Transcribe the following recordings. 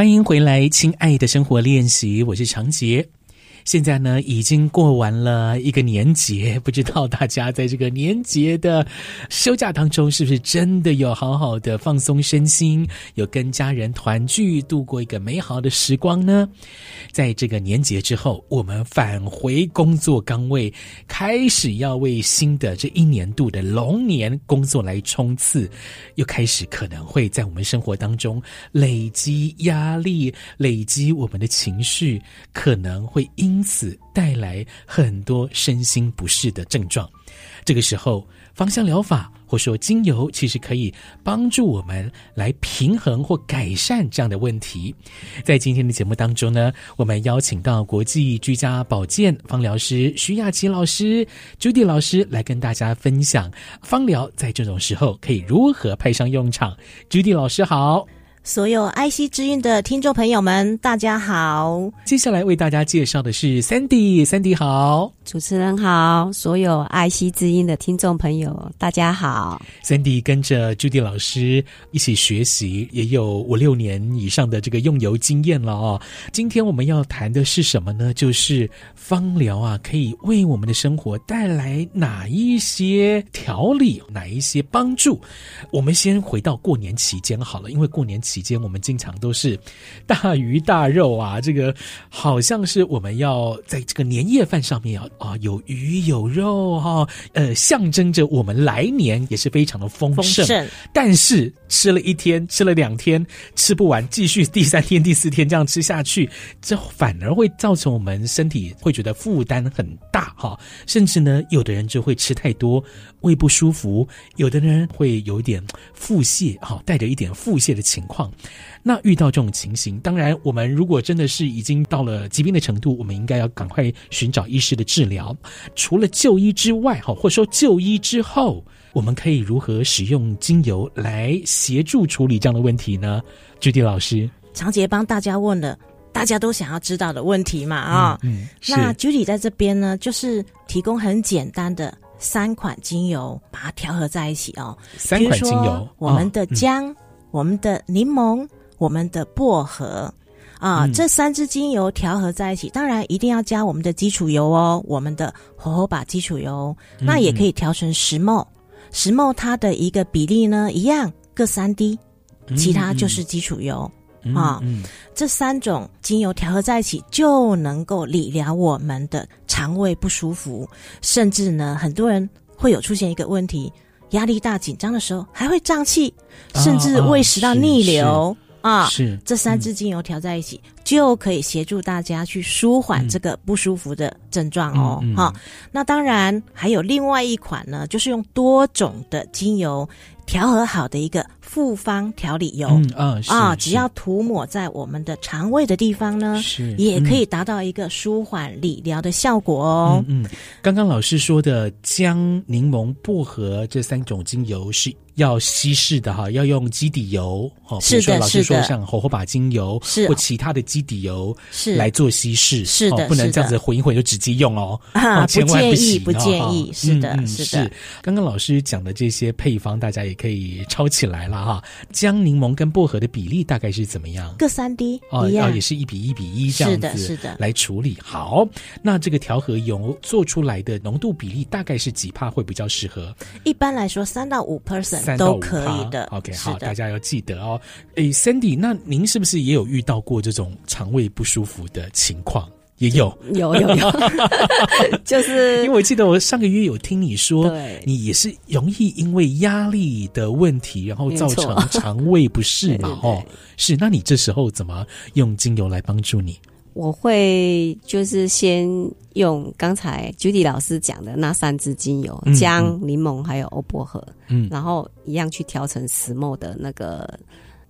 欢迎回来，亲爱的生活练习，我是长杰。现在呢，已经过完了一个年节，不知道大家在这个年节的休假当中，是不是真的有好好的放松身心，有跟家人团聚，度过一个美好的时光呢？在这个年节之后，我们返回工作岗位，开始要为新的这一年度的龙年工作来冲刺，又开始可能会在我们生活当中累积压力，累积我们的情绪，可能会因因此带来很多身心不适的症状。这个时候，芳香疗法或说精油，其实可以帮助我们来平衡或改善这样的问题。在今天的节目当中呢，我们邀请到国际居家保健芳疗师徐雅琪老师、朱迪老师来跟大家分享芳疗在这种时候可以如何派上用场。朱迪老师好。所有爱惜之音的听众朋友们，大家好。接下来为大家介绍的是 Sandy，Sandy 好，主持人好。所有爱惜之音的听众朋友，大家好。Sandy 跟着 Judy 老师一起学习，也有五六年以上的这个用油经验了哦。今天我们要谈的是什么呢？就是芳疗啊，可以为我们的生活带来哪一些调理，哪一些帮助？我们先回到过年期间好了，因为过年期。期间，我们经常都是大鱼大肉啊，这个好像是我们要在这个年夜饭上面要啊有鱼有肉哈，呃，象征着我们来年也是非常的丰盛。丰盛。但是吃了一天，吃了两天，吃不完，继续第三天、第四天这样吃下去，这反而会造成我们身体会觉得负担很大哈，甚至呢，有的人就会吃太多，胃不舒服；有的人会有一点腹泻哈，带着一点腹泻的情况。那遇到这种情形，当然，我们如果真的是已经到了疾病的程度，我们应该要赶快寻找医师的治疗。除了就医之外，哈，或者说就医之后，我们可以如何使用精油来协助处理这样的问题呢？朱迪老师，长杰帮大家问了大家都想要知道的问题嘛？啊、哦嗯，嗯，那朱迪在这边呢，就是提供很简单的三款精油，把它调和在一起哦。三款精油，我们的姜。我们的柠檬，我们的薄荷，啊，嗯、这三支精油调和在一起，当然一定要加我们的基础油哦，我们的火候把基础油，嗯、那也可以调成十 ml，十 ml 它的一个比例呢一样，各三滴，其他就是基础油、嗯、啊。嗯嗯、这三种精油调和在一起，就能够理疗我们的肠胃不舒服，甚至呢，很多人会有出现一个问题。压力大、紧张的时候还会胀气，甚至胃食道逆流啊！是这三支精油调在一起，嗯、就可以协助大家去舒缓这个不舒服的症状哦。哈、嗯嗯哦，那当然还有另外一款呢，就是用多种的精油。调和好的一个复方调理油，嗯啊，啊，只要涂抹在我们的肠胃的地方呢，是也可以达到一个舒缓理疗的效果哦。嗯，嗯，刚刚老师说的姜、柠檬、薄荷这三种精油是。要稀释的哈，要用基底油哦，比如说老师说像火火把精油是或其他的基底油是来做稀释，是的，不能这样子混一混就直接用哦，千万不行，不建议，是的，是的。刚刚老师讲的这些配方，大家也可以抄起来了哈。姜、柠檬跟薄荷的比例大概是怎么样？各三滴哦，也是一比一比一这样子，是的，来处理。好，那这个调和油做出来的浓度比例大概是几帕会比较适合？一般来说，三到五 percent。都可以的。OK，好，大家要记得哦。诶，Sandy，那您是不是也有遇到过这种肠胃不舒服的情况？也有，有，有，有。就是因为我记得我上个月有听你说，你也是容易因为压力的问题，然后造成肠胃不适嘛？哦，是。那你这时候怎么用精油来帮助你？我会就是先用刚才 Judy 老师讲的那三支精油，姜、柠檬还有欧薄荷，嗯，然后一样去调成十 ml 的那个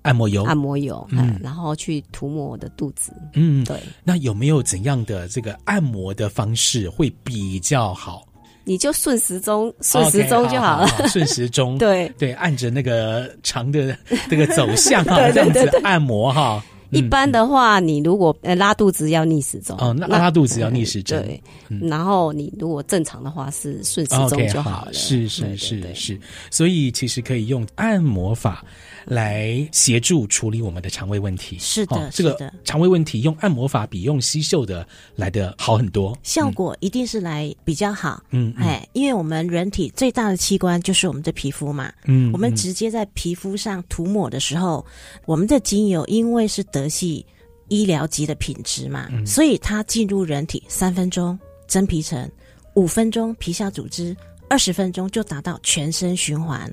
按摩油，按摩油，嗯，然后去涂抹我的肚子，嗯，对。那有没有怎样的这个按摩的方式会比较好？你就顺时钟，顺时钟就好了，顺时钟，对。对，按着那个长的这个走向啊，这样子按摩哈。一般的话，你如果呃拉肚子要逆时钟哦，那拉肚子要逆时针。对，然后你如果正常的话是顺时钟就好了。是是是是，所以其实可以用按摩法来协助处理我们的肠胃问题。是的，哦、这个肠胃问题用按摩法比用吸嗅的来的好很多，效果一定是来比较好。嗯，哎，因为我们人体最大的器官就是我们的皮肤嘛。嗯，我们直接在皮肤上涂抹的时候，嗯、我们的精油因为是德系医疗级的品质嘛，嗯、所以它进入人体三分钟真皮层，五分钟皮下组织。二十分钟就达到全身循环，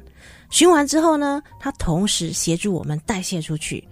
循环之后呢，它同时协助我们代谢出去，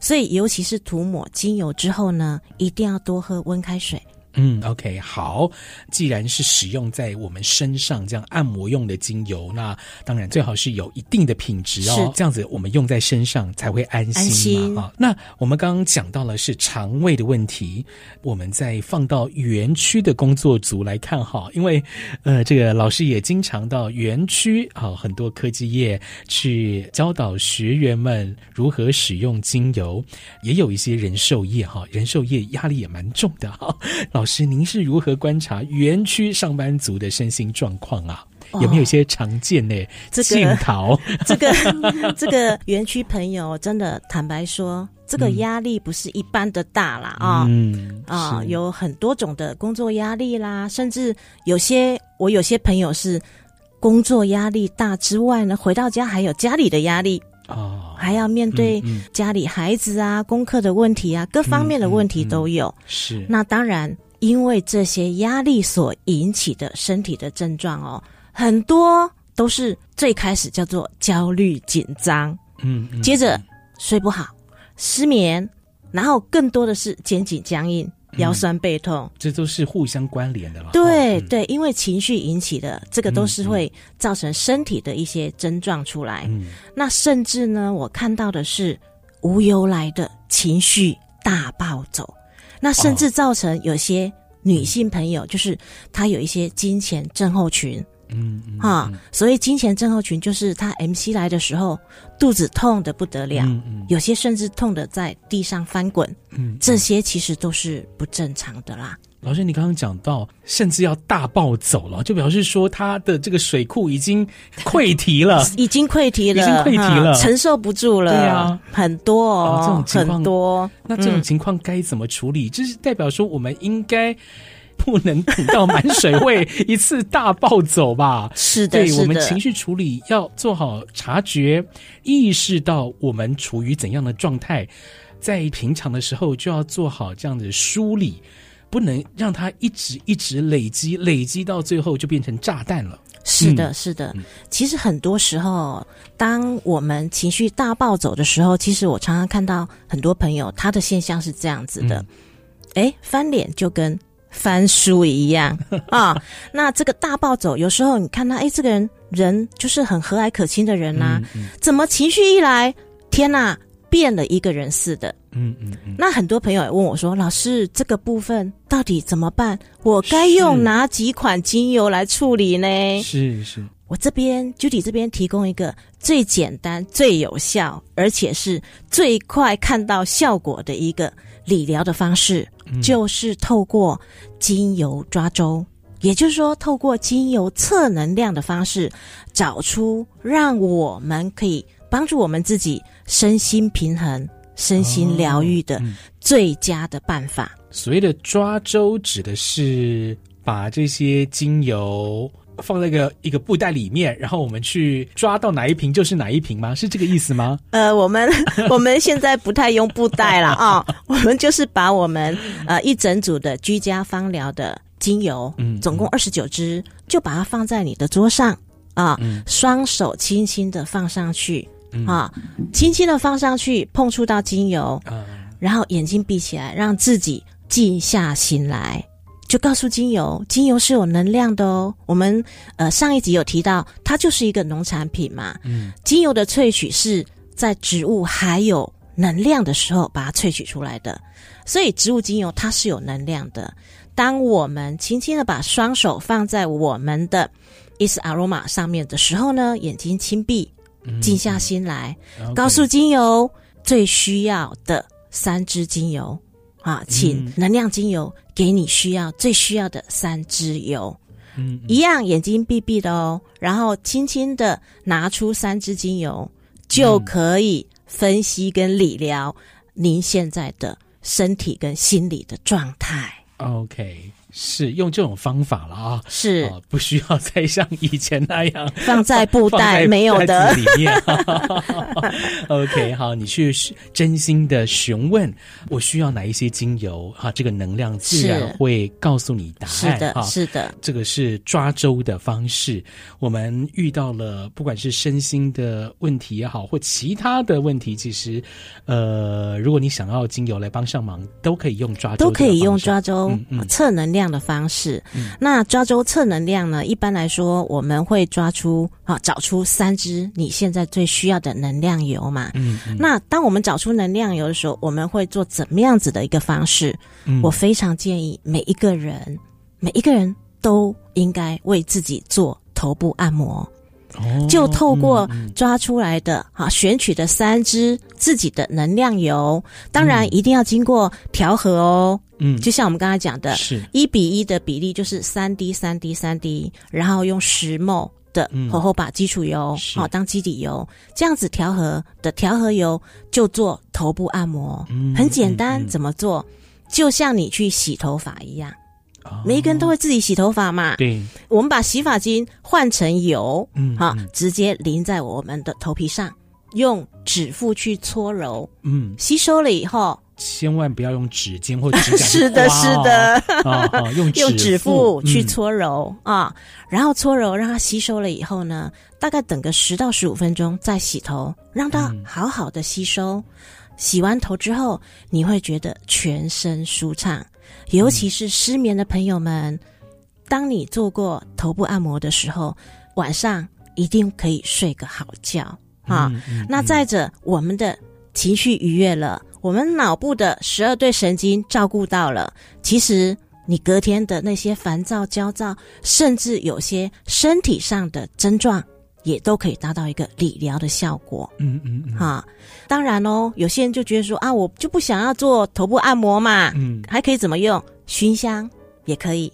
所以尤其是涂抹精油之后呢，一定要多喝温开水。嗯，OK，好。既然是使用在我们身上这样按摩用的精油，那当然最好是有一定的品质哦，是这样子我们用在身上才会安心嘛。安心。啊，那我们刚刚讲到了是肠胃的问题，我们再放到园区的工作组来看哈，因为呃，这个老师也经常到园区啊，很多科技业去教导学员们如何使用精油，也有一些人寿业哈，人寿业压力也蛮重的哈，老。老师，您是如何观察园区上班族的身心状况啊？哦、有没有一些常见的镜头？这个 这个园区朋友真的坦白说，这个压力不是一般的大啦。啊、嗯！啊、哦，有很多种的工作压力啦，甚至有些我有些朋友是工作压力大之外呢，回到家还有家里的压力哦，还要面对家里孩子啊、嗯嗯、功课的问题啊，各方面的问题都有。是，那当然。因为这些压力所引起的身体的症状哦，很多都是最开始叫做焦虑紧张，嗯，嗯，接着睡不好、失眠，然后更多的是肩颈僵硬、腰酸背痛，嗯、这都是互相关联的了。对、嗯、对，因为情绪引起的这个都是会造成身体的一些症状出来。嗯，那甚至呢，我看到的是无由来的情绪大暴走。那甚至造成有些女性朋友，就是她有一些金钱症候群，嗯，哈，所以金钱症候群就是她 MC 来的时候肚子痛得不得了，有些甚至痛得在地上翻滚，嗯，这些其实都是不正常的啦。老师，你刚刚讲到，甚至要大暴走了，就表示说他的这个水库已经溃堤了，已经溃堤了，已经溃堤了，承受不住了。对啊，很多哦，这种情况很多。那这种情况该怎么处理？就是代表说，我们应该不能等到满水位一次大暴走吧？是的，对，我们情绪处理要做好察觉，意识到我们处于怎样的状态，在平常的时候就要做好这样的梳理。不能让它一直一直累积，累积到最后就变成炸弹了。是的，嗯、是的。其实很多时候，当我们情绪大暴走的时候，其实我常常看到很多朋友他的现象是这样子的：哎、嗯，翻脸就跟翻书一样 啊。那这个大暴走，有时候你看他，哎，这个人人就是很和蔼可亲的人呐、啊，嗯嗯、怎么情绪一来，天呐！变了一个人似的，嗯嗯嗯。那很多朋友也问我说：“老师，这个部分到底怎么办？我该用哪几款精油来处理呢？”是是，我这边 Judy 这边提供一个最简单、最有效，而且是最快看到效果的一个理疗的方式，嗯、就是透过精油抓周，也就是说，透过精油测能量的方式，找出让我们可以帮助我们自己。身心平衡、身心疗愈的最佳的办法。哦嗯、所谓的抓周，指的是把这些精油放在一个一个布袋里面，然后我们去抓到哪一瓶就是哪一瓶吗？是这个意思吗？呃，我们 我们现在不太用布袋了啊、哦，我们就是把我们呃一整组的居家芳疗的精油，嗯，总共二十九支，就把它放在你的桌上啊，嗯、双手轻轻的放上去。啊，轻轻的放上去，碰触到精油，然后眼睛闭起来，让自己静下心来，就告诉精油，精油是有能量的哦。我们呃上一集有提到，它就是一个农产品嘛，嗯，精油的萃取是在植物还有能量的时候把它萃取出来的，所以植物精油它是有能量的。当我们轻轻的把双手放在我们的 Is Aroma 上面的时候呢，眼睛轻闭。静下心来，告诉精油最需要的三支精油啊，请能量精油给你需要最需要的三支油。嗯，嗯一样眼睛闭闭的哦，然后轻轻的拿出三支精油，就可以分析跟理疗您现在的身体跟心理的状态。OK。是用这种方法了啊，是、哦、不需要再像以前那样 放在布袋 没有的里面。OK，好，你去真心的询问我需要哪一些精油哈，这个能量自然会告诉你答案。是的，是的，这个是抓周的方式。我们遇到了不管是身心的问题也好，或其他的问题，其实呃，如果你想要精油来帮上忙，都可以用抓周，都可以用抓周测能量的方式，嗯、那抓周测能量呢？一般来说，我们会抓出啊，找出三支你现在最需要的能量油嘛。嗯，嗯，那当我们找出能量油的时候，我们会做怎么样子的一个方式？嗯，我非常建议每一个人，每一个人都应该为自己做头部按摩。就透过抓出来的哈、选取的三支自己的能量油，当然一定要经过调和哦。嗯，就像我们刚才讲的，是。一比一的比例，就是三滴、三滴、三滴，然后用石墨的火候把基础油好、嗯、当基底油，这样子调和的调和油就做头部按摩，嗯、很简单、怎么做？就像你去洗头发一样。每一个人都会自己洗头发嘛？对，我们把洗发精换成油，嗯，好，直接淋在我们的头皮上，用指腹去搓揉，嗯，吸收了以后，千万不要用指尖或指甲。是的，是的，哦哦、用指用指腹去搓揉、嗯、啊，然后搓揉让它吸收了以后呢，大概等个十到十五分钟再洗头，让它好好的吸收。嗯、洗完头之后，你会觉得全身舒畅。尤其是失眠的朋友们，嗯，当你做过头部按摩的时候，晚上一定可以睡个好觉啊。那再者，我们的情绪愉悦了，我们脑部的十二对神经照顾到了，其实你隔天的那些烦躁、焦躁，甚至有些身体上的症状。也都可以达到一个理疗的效果，嗯嗯嗯，哈，当然哦，有些人就觉得说啊，我就不想要做头部按摩嘛，嗯，还可以怎么用？熏香也可以，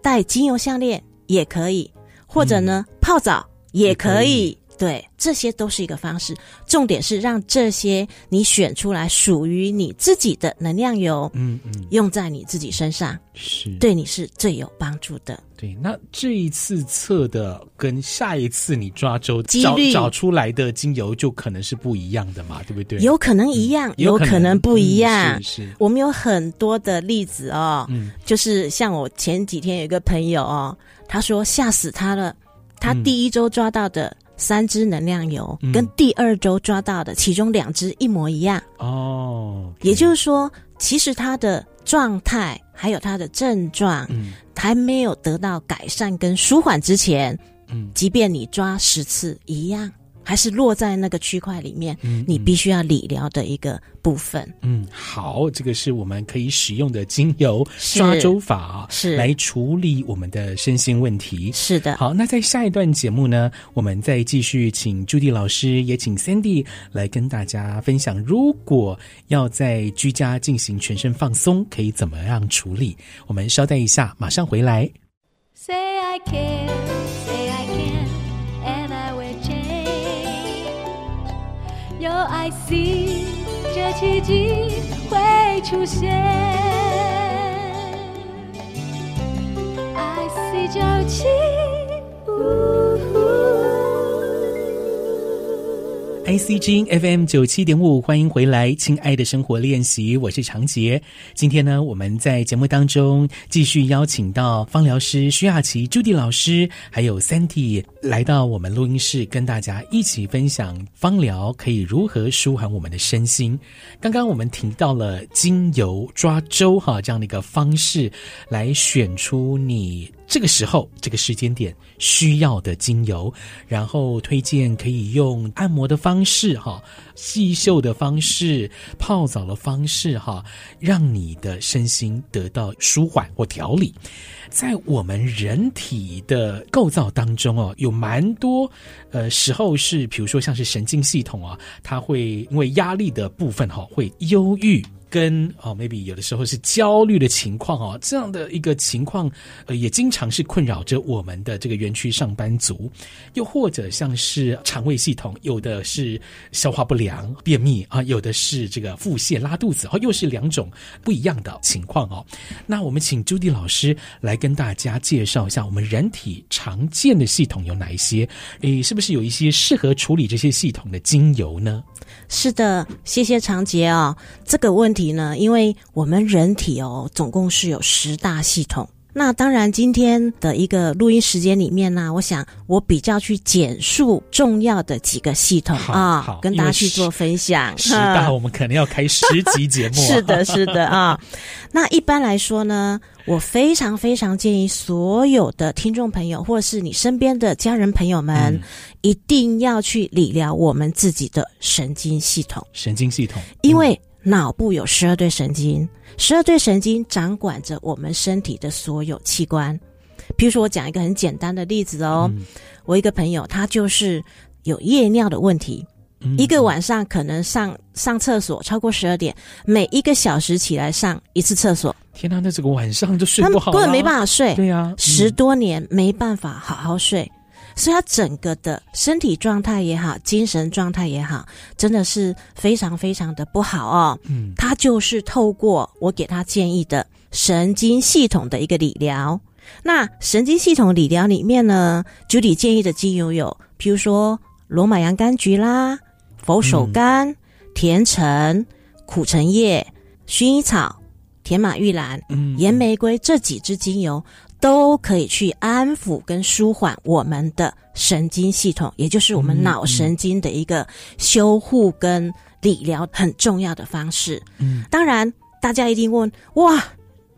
戴精油项链也可以，或者呢，嗯、泡澡也可以。对，这些都是一个方式。重点是让这些你选出来属于你自己的能量油，嗯嗯，用在你自己身上，是对你是最有帮助的。对，那这一次测的跟下一次你抓周找找出来的精油就可能是不一样的嘛，对不对？有可能一样，嗯、有可能，不一样。嗯、是是，我们有很多的例子哦，嗯，就是像我前几天有一个朋友哦，他说吓死他了，他第一周抓到的。嗯三支能量油跟第二周抓到的其中两支一模一样。哦，也就是说，其实他的状态还有他的症状，嗯，还没有得到改善跟舒缓之前，嗯，即便你抓十次一样。还是落在那个区块里面，嗯，你必须要理疗的一个部分。嗯，好，这个是我们可以使用的精油抓周法，是来处理我们的身心问题。是的，好，那在下一段节目呢，我们再继续请朱迪老师，也请 Sandy 来跟大家分享，如果要在居家进行全身放松，可以怎么样处理？我们稍待一下，马上回来。Say I 有爱心这奇迹会出现。I see ICG FM 九七点五，欢迎回来，亲爱的生活练习，我是长杰。今天呢，我们在节目当中继续邀请到芳疗师徐雅琪、朱迪老师，还有 Sandy 来到我们录音室，跟大家一起分享芳疗可以如何舒缓我们的身心。刚刚我们提到了精油抓周哈这样的一个方式，来选出你。这个时候，这个时间点需要的精油，然后推荐可以用按摩的方式，哈，细嗅的方式，泡澡的方式，哈，让你的身心得到舒缓或调理。在我们人体的构造当中哦，有蛮多呃时候是，比如说像是神经系统啊，它会因为压力的部分哈，会忧郁。跟哦，maybe 有的时候是焦虑的情况哦，这样的一个情况，呃，也经常是困扰着我们的这个园区上班族，又或者像是肠胃系统，有的是消化不良、便秘啊，有的是这个腹泻、拉肚子，哦，又是两种不一样的情况哦。那我们请朱迪老师来跟大家介绍一下，我们人体常见的系统有哪一些？诶，是不是有一些适合处理这些系统的精油呢？是的，谢谢长杰哦。这个问题呢，因为我们人体哦，总共是有十大系统。那当然，今天的一个录音时间里面呢，我想我比较去简述重要的几个系统啊，好跟大家去做分享。十大我们可能要开十集节目。是的，是的啊。那一般来说呢，我非常非常建议所有的听众朋友，或者是你身边的家人朋友们，嗯、一定要去理疗我们自己的神经系统。神经系统，因为脑部有十二对神经。十二对神经掌管着我们身体的所有器官。譬如说，我讲一个很简单的例子哦。嗯、我一个朋友，他就是有夜尿的问题，嗯、一个晚上可能上上厕所超过十二点，每一个小时起来上一次厕所。天哪，那这个晚上就睡不好，根本没办法睡。对呀、啊，嗯、十多年没办法好好睡。所以他整个的身体状态也好，精神状态也好，真的是非常非常的不好哦。嗯，他就是透过我给他建议的神经系统的一个理疗。那神经系统理疗里面呢，Judy 建议的精油有，譬如说罗马洋甘菊啦、佛手柑、嗯、甜橙、苦橙叶、薰衣草、甜马玉兰、嗯、岩玫瑰这几支精油。都可以去安抚跟舒缓我们的神经系统，也就是我们脑神经的一个修护跟理疗很重要的方式。嗯，当然，大家一定问：哇，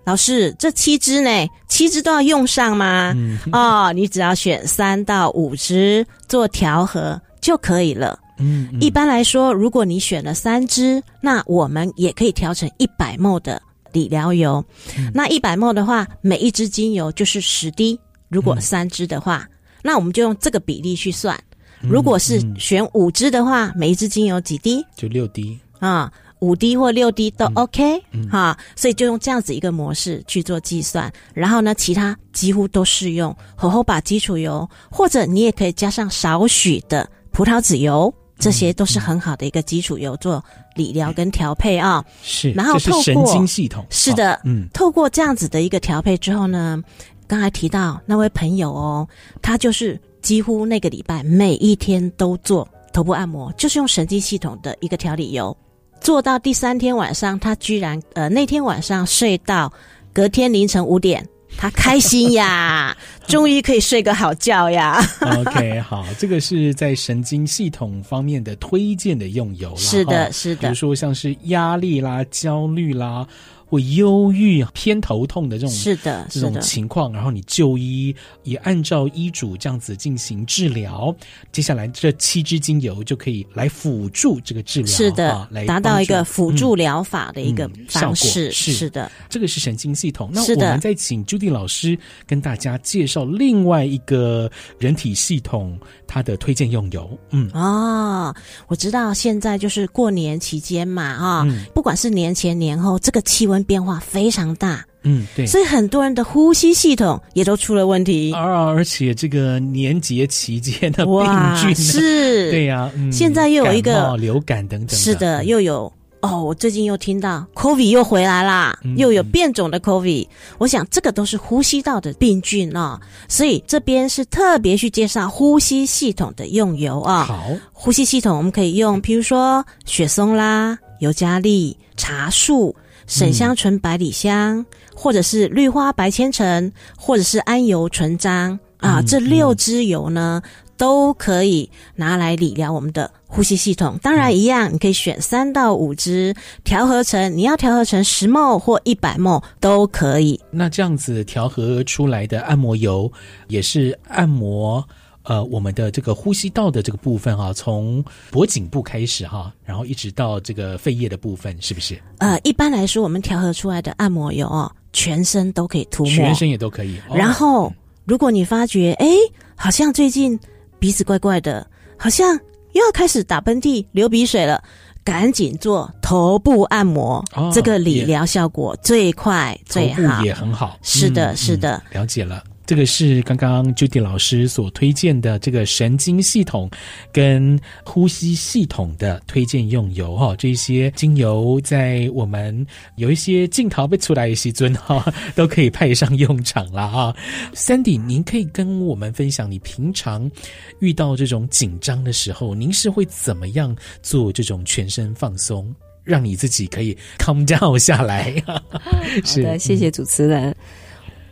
老师，这七支呢？七支都要用上吗？嗯，哦，你只要选三到五支做调和就可以了。嗯，嗯，一般来说，如果你选了三支，那我们也可以调成一百 ml 的。理疗油，嗯、那一百 ml 的话，每一支精油就是十滴。如果三支的话，嗯、那我们就用这个比例去算。嗯、如果是选五支的话，每一支精油几滴？就六滴啊，五滴或六滴都 OK 哈。所以就用这样子一个模式去做计算。然后呢，其他几乎都适用。火候把基础油，或者你也可以加上少许的葡萄籽油。这些都是很好的一个基础油做理疗跟调配啊，是。然后透过是神经系统，是的，嗯，透过这样子的一个调配之后呢，刚才提到那位朋友哦，他就是几乎那个礼拜每一天都做头部按摩，就是用神经系统的一个调理油，做到第三天晚上，他居然呃那天晚上睡到隔天凌晨五点。他开心呀，终于可以睡个好觉呀。OK，好，这个是在神经系统方面的推荐的用油啦。是的，是的。比如说像是压力啦、焦虑啦。或忧郁、偏头痛的这种是的这种情况，然后你就医也按照医嘱这样子进行治疗，接下来这七支精油就可以来辅助这个治疗，是的，啊、来达到一个辅助疗法的一个方式，嗯嗯、是。是的，这个是神经系统。那我们再请 Judy 老师跟大家介绍另外一个人体系统它的推荐用油。嗯，哦，我知道现在就是过年期间嘛，啊、哦，嗯、不管是年前年后，这个气温。变化非常大，嗯，对，所以很多人的呼吸系统也都出了问题，而而且这个年节期间的病菌是，对呀、啊，嗯、现在又有一个流感等等，是的，又有哦，我最近又听到 COVID 又回来啦，嗯、又有变种的 COVID，我想这个都是呼吸道的病菌哦，所以这边是特别去介绍呼吸系统的用油啊、哦，好，呼吸系统我们可以用，譬如说雪松啦、尤加利、茶树。沈香醇百里香，嗯、或者是绿花白千层，或者是安油纯樟啊，嗯、这六支油呢、嗯、都可以拿来理疗我们的呼吸系统。当然，一样，你可以选三到五支调和成，你要调和成十 ml 或一百 ml 都可以。那这样子调和出来的按摩油也是按摩。呃，我们的这个呼吸道的这个部分哈、啊，从脖颈部开始哈、啊，然后一直到这个肺叶的部分，是不是？呃，一般来说，我们调和出来的按摩油哦，全身都可以涂抹，全身也都可以。哦、然后，如果你发觉，哎，好像最近鼻子怪怪的，好像又要开始打喷嚏、流鼻水了。赶紧做头部按摩，哦、这个理疗效果最快最好，也很好。是的，是的，嗯、了解了。这个是刚刚 Judy 老师所推荐的这个神经系统跟呼吸系统的推荐用油哈，这些精油在我们有一些镜头被出来一些尊哈，都可以派上用场了哈。Sandy，您可以跟我们分享你平常遇到这种紧张的时候，您是会怎么样做这种全身放松，让你自己可以 calm down 下来？是的，谢谢主持人。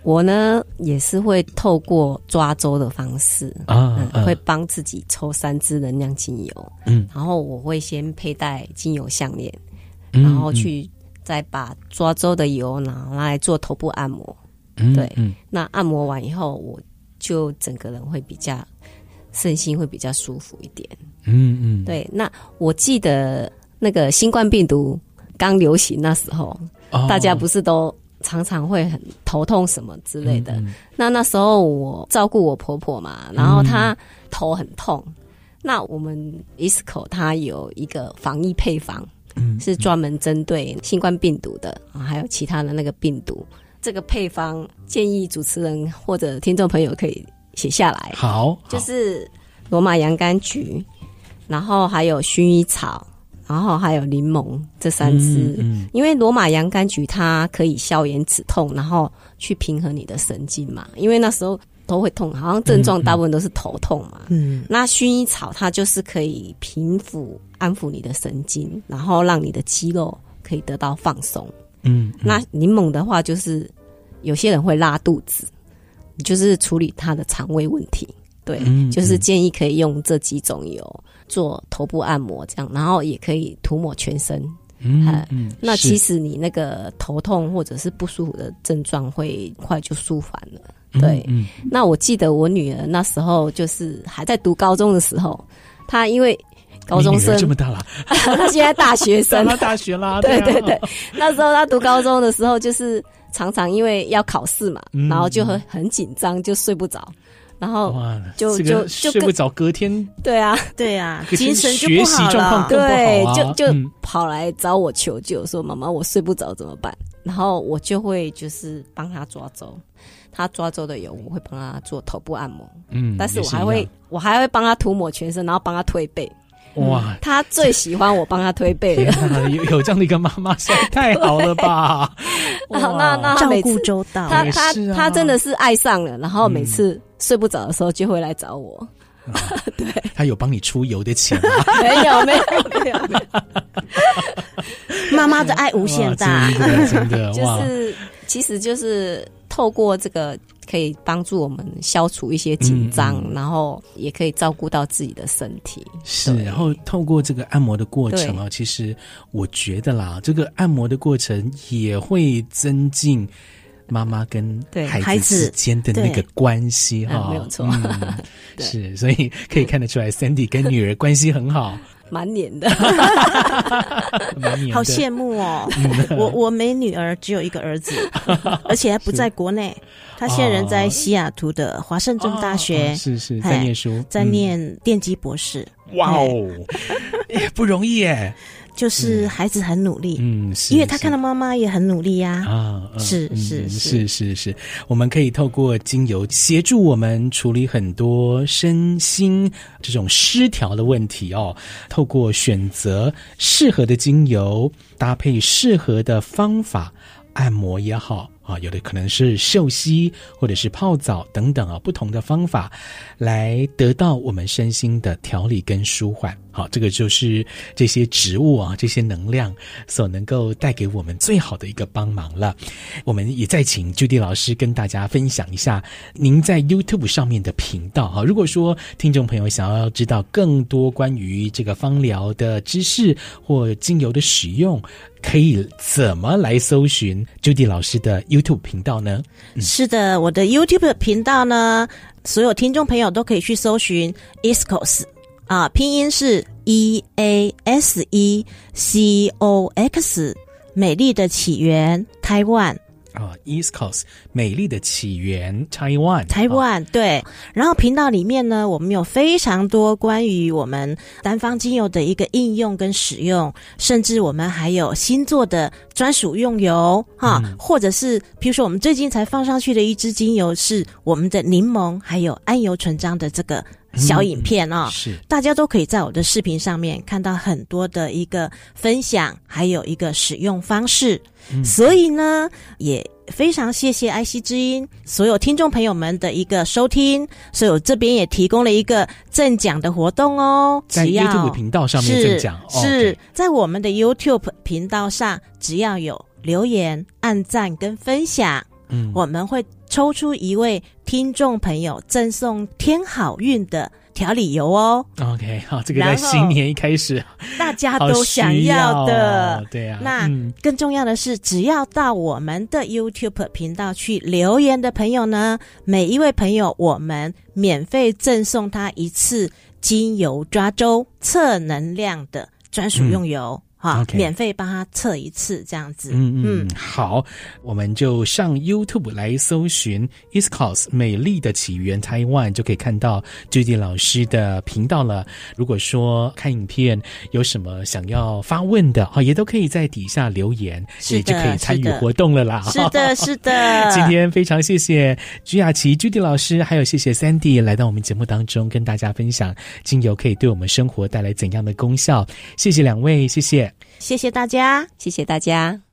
我呢也是会透过抓周的方式啊、嗯，会帮自己抽三支能量精油，嗯，然后我会先佩戴精油项链，嗯、然后去再把抓周的油拿来做头部按摩，嗯、对、嗯，那按摩完以后，我就整个人会比较身心会比较舒服一点，嗯嗯，对。那我记得那个新冠病毒刚流行那时候，哦、大家不是都。常常会很头痛什么之类的。那那时候我照顾我婆婆嘛，然后她头很痛。嗯、那我们 ISCO 它有一个防疫配方，嗯，是专门针对新冠病毒的，还有其他的那个病毒。这个配方建议主持人或者听众朋友可以写下来。好，就是罗马洋甘菊，然后还有薰衣草。然后还有柠檬这三支，嗯嗯、因为罗马洋甘菊它可以消炎止痛，然后去平衡你的神经嘛。因为那时候都会痛，好像症状大部分都是头痛嘛。嗯，那薰衣草它就是可以平抚、安抚你的神经，然后让你的肌肉可以得到放松。嗯，嗯那柠檬的话，就是有些人会拉肚子，就是处理他的肠胃问题。对，嗯、就是建议可以用这几种油。做头部按摩这样，然后也可以涂抹全身。嗯，嗯，那其实你那个头痛或者是不舒服的症状会快就舒缓了。对，嗯，嗯，那我记得我女儿那时候就是还在读高中的时候，她因为高中生这么大了，她现在大学生，上大学啦。对对对，那时候她读高中的时候，就是常常因为要考试嘛，嗯，然后就很很紧张，就睡不着。然后就就就睡不着，隔天对啊对啊，精神就不好了，对，就就跑来找我求救，说妈妈我睡不着怎么办？然后我就会就是帮他抓周，他抓周的油我会帮他做头部按摩，嗯，但是我还会我还会帮他涂抹全身，然后帮他推背。哇，他最喜欢我帮他推背了，有有这样的一个妈妈，实在太好了吧？那那那照顾周到，他他他真的是爱上了，然后每次。睡不着的时候就会来找我，嗯、对，他有帮你出油的钱吗？没有，没有，没有，没有。妈妈的爱无限大，真的，真的，就是，其实就是透过这个，可以帮助我们消除一些紧张，嗯、然后也可以照顾到自己的身体。是，然后透过这个按摩的过程啊，其实我觉得啦，这个按摩的过程也会增进。妈妈跟孩子之间的那个关系哈，没有错，嗯、是，所以可以看得出来，Sandy 跟女儿关系很好，蛮黏的，蛮黏的，好羡慕哦。我我没女儿，只有一个儿子，而且还不在国内，他现在人在西雅图的华盛顿大学，是是在念书，在念电机博士。哇哦，也不容易耶。就是孩子很努力，嗯，是，因为他看到妈妈也很努力呀，啊，是是是是是，我们可以透过精油协助我们处理很多身心这种失调的问题哦。透过选择适合的精油，搭配适合的方法，按摩也好。啊，有的可能是嗅吸，或者是泡澡等等啊，不同的方法来得到我们身心的调理跟舒缓。好，这个就是这些植物啊，这些能量所能够带给我们最好的一个帮忙了。我们也再请 Judy 老师跟大家分享一下您在 YouTube 上面的频道哈。如果说听众朋友想要知道更多关于这个芳疗的知识或精油的使用，可以怎么来搜寻 Judy 老师的 YouTube 频道呢？是的，我的 YouTube 频道呢，所有听众朋友都可以去搜寻 ISCOS 啊，拼音是 E A S E C O X，美丽的起源，台湾。啊，East Coast 美丽的起源，Taiwan，台湾对。然后频道里面呢，我们有非常多关于我们单方精油的一个应用跟使用，甚至我们还有星座的专属用油哈，嗯、或者是比如说我们最近才放上去的一支精油是我们的柠檬还有桉油纯樟的这个小影片啊、哦，是。大家都可以在我的视频上面看到很多的一个分享，还有一个使用方式。嗯、所以呢，也非常谢谢爱惜之音所有听众朋友们的一个收听，所以我这边也提供了一个赠奖的活动哦。在 YouTube 频道上面赠奖，是，在我们的 YouTube 频道上，只要有留言、按赞跟分享，嗯，我们会抽出一位听众朋友赠送天好运的。调理油哦，OK，好，这个在新年一开始，大家都想要的，要对呀、啊。那更重要的是，只要到我们的 YouTube 频道去留言的朋友呢，每一位朋友，我们免费赠送他一次精油抓周测能量的专属用油。嗯好，Okay. 免费帮他测一次，这样子。嗯嗯，嗯好，我们就上 YouTube 来搜寻 East Coast 美丽的起源 Taiwan，就可以看到 Judy 老师的频道了。如果说看影片有什么想要发问的，哈，也都可以在底下留言，也就可以参与活动了啦。是的，是的。今天非常谢谢朱雅琪 Judy 老师，还有谢谢 Sandy 来到我们节目当中，跟大家分享精油可以对我们生活带来怎样的功效。谢谢两位，谢谢。谢谢大家，谢谢大家。